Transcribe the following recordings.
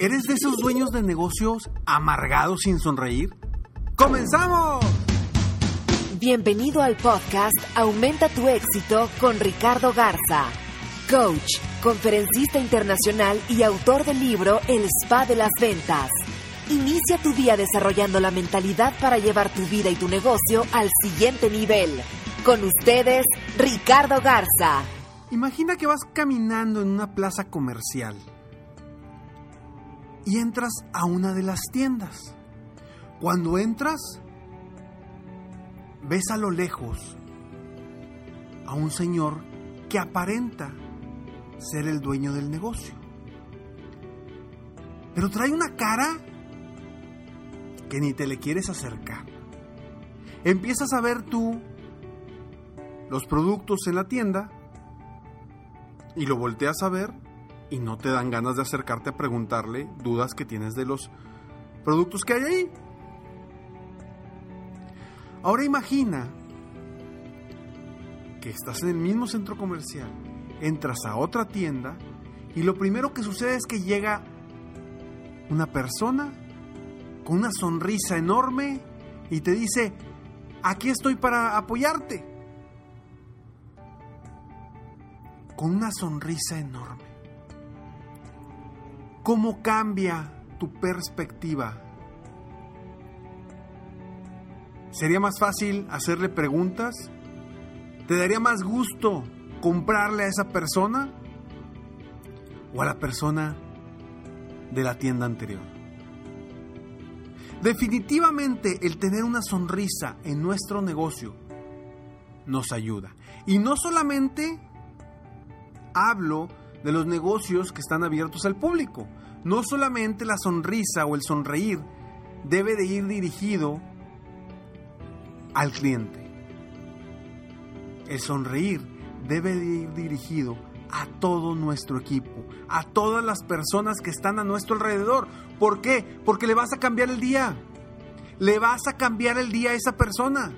¿Eres de esos dueños de negocios amargados sin sonreír? ¡Comenzamos! Bienvenido al podcast Aumenta tu éxito con Ricardo Garza, coach, conferencista internacional y autor del libro El Spa de las Ventas. Inicia tu día desarrollando la mentalidad para llevar tu vida y tu negocio al siguiente nivel. Con ustedes, Ricardo Garza. Imagina que vas caminando en una plaza comercial y entras a una de las tiendas. Cuando entras, ves a lo lejos a un señor que aparenta ser el dueño del negocio. Pero trae una cara que ni te le quieres acercar. Empiezas a ver tú los productos en la tienda y lo volteas a ver y no te dan ganas de acercarte a preguntarle dudas que tienes de los productos que hay ahí. Ahora imagina que estás en el mismo centro comercial, entras a otra tienda y lo primero que sucede es que llega una persona con una sonrisa enorme y te dice, aquí estoy para apoyarte. Con una sonrisa enorme. ¿Cómo cambia tu perspectiva? ¿Sería más fácil hacerle preguntas? ¿Te daría más gusto comprarle a esa persona o a la persona de la tienda anterior? Definitivamente el tener una sonrisa en nuestro negocio nos ayuda. Y no solamente hablo de los negocios que están abiertos al público. No solamente la sonrisa o el sonreír debe de ir dirigido al cliente. El sonreír debe de ir dirigido a todo nuestro equipo, a todas las personas que están a nuestro alrededor. ¿Por qué? Porque le vas a cambiar el día. Le vas a cambiar el día a esa persona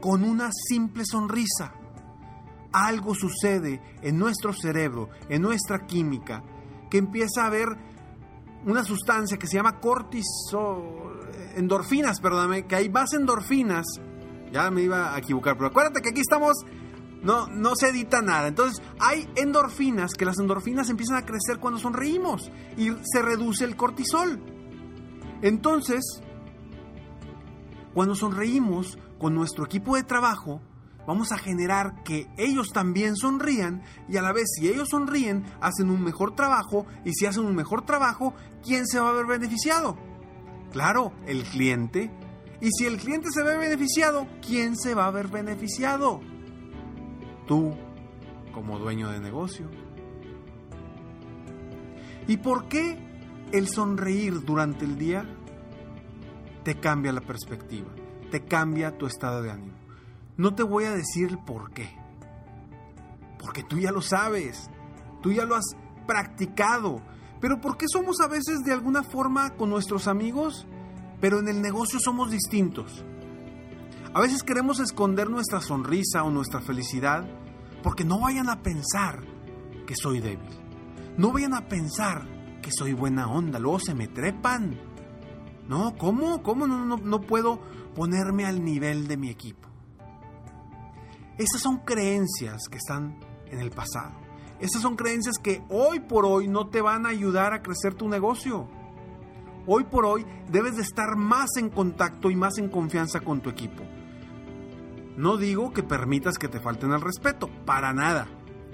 con una simple sonrisa. Algo sucede en nuestro cerebro, en nuestra química, que empieza a haber una sustancia que se llama cortisol, endorfinas, perdóname, que hay más endorfinas. Ya me iba a equivocar, pero acuérdate que aquí estamos no, no se edita nada. Entonces, hay endorfinas, que las endorfinas empiezan a crecer cuando sonreímos y se reduce el cortisol. Entonces, cuando sonreímos con nuestro equipo de trabajo, vamos a generar que ellos también sonrían y a la vez si ellos sonríen, hacen un mejor trabajo y si hacen un mejor trabajo, ¿quién se va a ver beneficiado? Claro, el cliente. Y si el cliente se ve beneficiado, ¿quién se va a ver beneficiado? Tú, como dueño de negocio. ¿Y por qué el sonreír durante el día te cambia la perspectiva? Te cambia tu estado de ánimo. No te voy a decir por qué. Porque tú ya lo sabes. Tú ya lo has practicado. Pero ¿por qué somos a veces de alguna forma con nuestros amigos, pero en el negocio somos distintos? A veces queremos esconder nuestra sonrisa o nuestra felicidad porque no vayan a pensar que soy débil. No vayan a pensar que soy buena onda, luego se me trepan. No, ¿cómo? ¿Cómo no, no puedo ponerme al nivel de mi equipo? Esas son creencias que están en el pasado. Esas son creencias que hoy por hoy no te van a ayudar a crecer tu negocio. Hoy por hoy debes de estar más en contacto y más en confianza con tu equipo. No digo que permitas que te falten al respeto, para nada.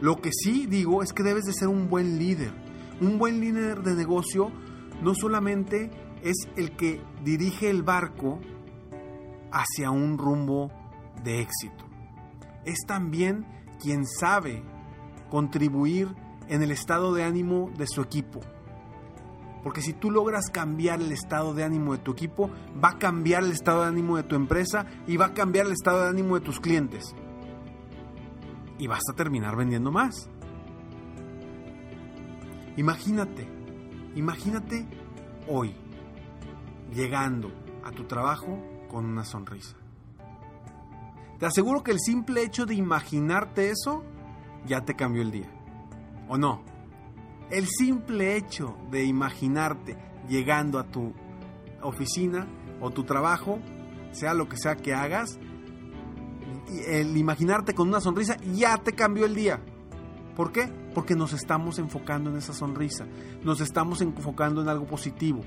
Lo que sí digo es que debes de ser un buen líder. Un buen líder de negocio no solamente es el que dirige el barco hacia un rumbo de éxito. Es también quien sabe contribuir en el estado de ánimo de su equipo. Porque si tú logras cambiar el estado de ánimo de tu equipo, va a cambiar el estado de ánimo de tu empresa y va a cambiar el estado de ánimo de tus clientes. Y vas a terminar vendiendo más. Imagínate, imagínate hoy llegando a tu trabajo con una sonrisa. Te aseguro que el simple hecho de imaginarte eso ya te cambió el día. ¿O no? El simple hecho de imaginarte llegando a tu oficina o tu trabajo, sea lo que sea que hagas, el imaginarte con una sonrisa ya te cambió el día. ¿Por qué? Porque nos estamos enfocando en esa sonrisa, nos estamos enfocando en algo positivo.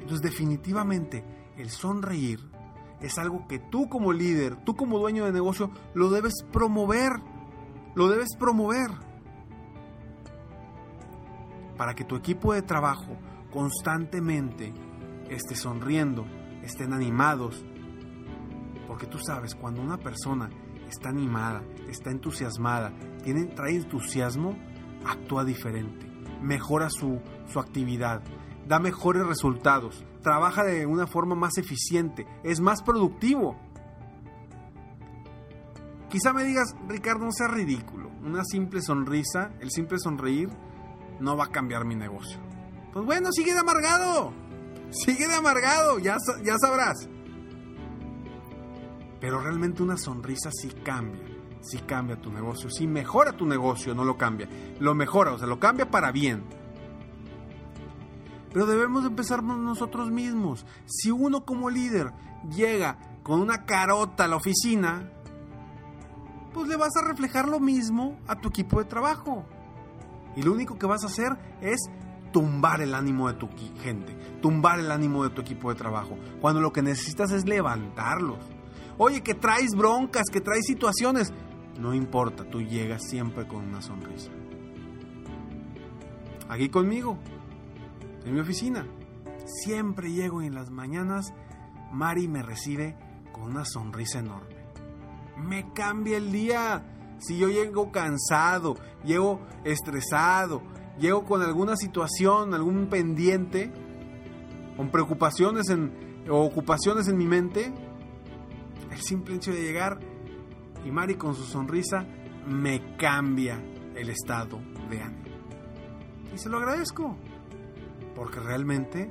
Entonces definitivamente el sonreír es algo que tú como líder, tú como dueño de negocio, lo debes promover. Lo debes promover. Para que tu equipo de trabajo constantemente esté sonriendo, estén animados. Porque tú sabes, cuando una persona está animada, está entusiasmada, tiene, trae entusiasmo, actúa diferente, mejora su, su actividad, da mejores resultados, trabaja de una forma más eficiente, es más productivo. Quizá me digas, Ricardo, no sea ridículo. Una simple sonrisa, el simple sonreír, no va a cambiar mi negocio. Pues bueno, sigue de amargado. Sigue de amargado, ya, ya sabrás. Pero realmente una sonrisa sí cambia. Sí cambia tu negocio. Sí mejora tu negocio, no lo cambia. Lo mejora, o sea, lo cambia para bien. Pero debemos empezar nosotros mismos. Si uno como líder llega con una carota a la oficina, pues le vas a reflejar lo mismo a tu equipo de trabajo. Y lo único que vas a hacer es tumbar el ánimo de tu gente, tumbar el ánimo de tu equipo de trabajo, cuando lo que necesitas es levantarlos. Oye, que traes broncas, que traes situaciones, no importa, tú llegas siempre con una sonrisa. Aquí conmigo, en mi oficina. Siempre llego y en las mañanas Mari me recibe con una sonrisa enorme. Me cambia el día. Si yo llego cansado, llego estresado, llego con alguna situación, algún pendiente, con preocupaciones en, o ocupaciones en mi mente, el simple hecho de llegar y Mari con su sonrisa me cambia el estado de ánimo. Y se lo agradezco porque realmente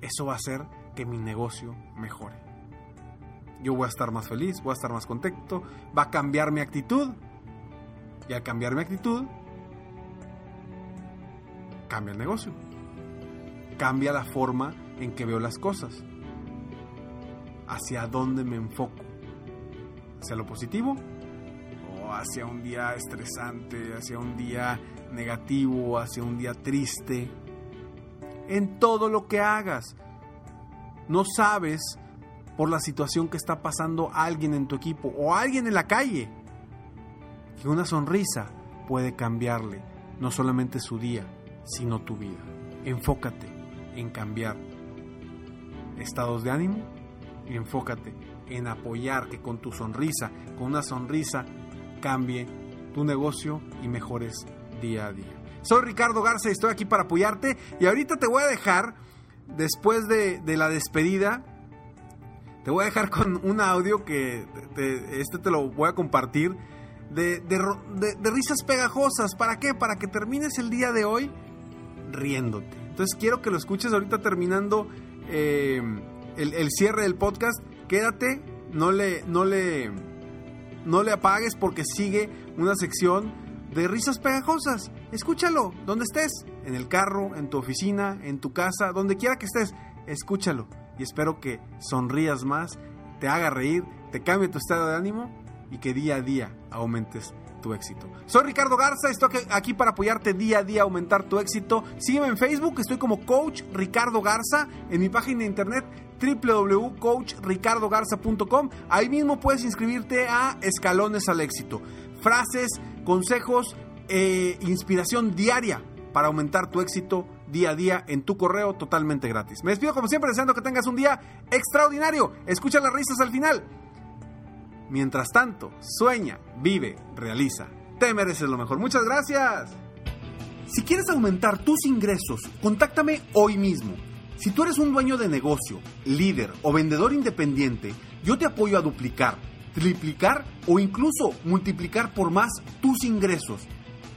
eso va a hacer que mi negocio mejore. Yo voy a estar más feliz, voy a estar más contento, va a cambiar mi actitud. Y al cambiar mi actitud, cambia el negocio. Cambia la forma en que veo las cosas. Hacia dónde me enfoco. ¿Hacia lo positivo? ¿O hacia un día estresante, hacia un día negativo, hacia un día triste? En todo lo que hagas. No sabes por la situación que está pasando alguien en tu equipo o alguien en la calle. Que una sonrisa puede cambiarle no solamente su día, sino tu vida. Enfócate en cambiar estados de ánimo enfócate en apoyar que con tu sonrisa, con una sonrisa, cambie tu negocio y mejores día a día. Soy Ricardo Garza y estoy aquí para apoyarte. Y ahorita te voy a dejar, después de, la despedida, te voy a dejar con un audio que este te lo voy a compartir. De, risas pegajosas. ¿Para qué? Para que termines el día de hoy riéndote. Entonces quiero que lo escuches ahorita terminando eh, el, cierre del podcast. Quédate, no le, no le, no le apagues porque sigue una sección de risas pegajosas. Escúchalo, donde estés, en el carro, en tu oficina, en tu casa, donde quiera que estés, escúchalo. Y espero que sonrías más, te haga reír, te cambie tu estado de ánimo y que día a día aumentes tu éxito. Soy Ricardo Garza, estoy aquí para apoyarte día a día a aumentar tu éxito. Sígueme en Facebook, estoy como Coach Ricardo Garza, en mi página de internet www.coachricardogarza.com. Ahí mismo puedes inscribirte a Escalones al Éxito. Frases, consejos, eh, inspiración diaria para aumentar tu éxito día a día en tu correo totalmente gratis. Me despido como siempre deseando que tengas un día extraordinario. Escucha las risas al final. Mientras tanto, sueña, vive, realiza. Te mereces lo mejor. Muchas gracias. Si quieres aumentar tus ingresos, contáctame hoy mismo. Si tú eres un dueño de negocio, líder o vendedor independiente, yo te apoyo a duplicar, triplicar o incluso multiplicar por más tus ingresos.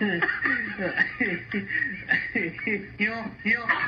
Yeah. He'll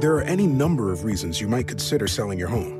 There are any number of reasons you might consider selling your home